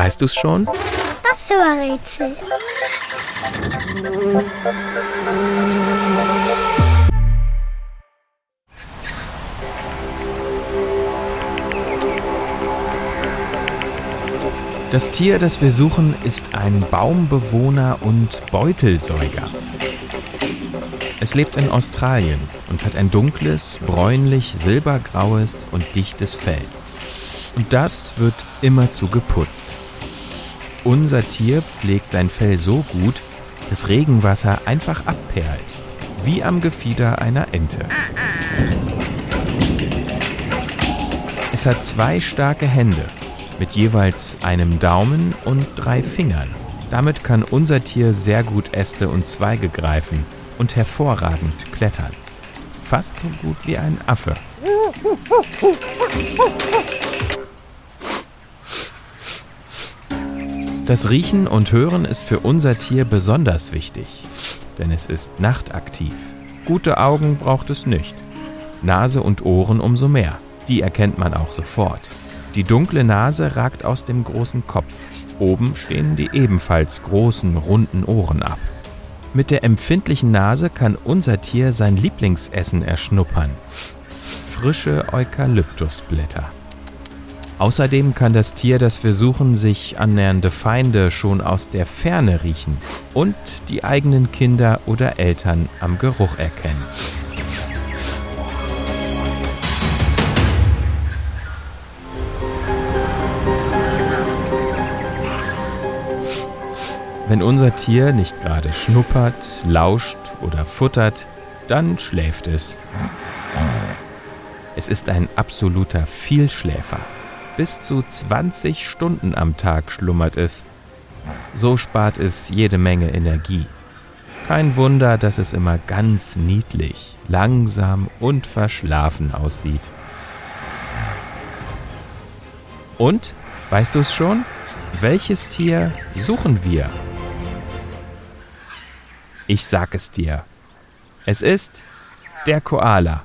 Weißt du's schon? Das war Rätsel. Das Tier, das wir suchen, ist ein Baumbewohner und Beutelsäuger. Es lebt in Australien und hat ein dunkles, bräunlich-silbergraues und dichtes Fell. Und das wird immerzu geputzt. Unser Tier pflegt sein Fell so gut, dass Regenwasser einfach abperlt, wie am Gefieder einer Ente. Es hat zwei starke Hände mit jeweils einem Daumen und drei Fingern. Damit kann unser Tier sehr gut Äste und Zweige greifen und hervorragend klettern. Fast so gut wie ein Affe. Das Riechen und Hören ist für unser Tier besonders wichtig, denn es ist nachtaktiv. Gute Augen braucht es nicht. Nase und Ohren umso mehr. Die erkennt man auch sofort. Die dunkle Nase ragt aus dem großen Kopf. Oben stehen die ebenfalls großen, runden Ohren ab. Mit der empfindlichen Nase kann unser Tier sein Lieblingsessen erschnuppern. Frische Eukalyptusblätter. Außerdem kann das Tier, das wir suchen, sich annähernde Feinde schon aus der Ferne riechen und die eigenen Kinder oder Eltern am Geruch erkennen. Wenn unser Tier nicht gerade schnuppert, lauscht oder futtert, dann schläft es. Es ist ein absoluter Vielschläfer. Bis zu 20 Stunden am Tag schlummert es. So spart es jede Menge Energie. Kein Wunder, dass es immer ganz niedlich, langsam und verschlafen aussieht. Und, weißt du es schon? Welches Tier suchen wir? Ich sag es dir. Es ist der Koala.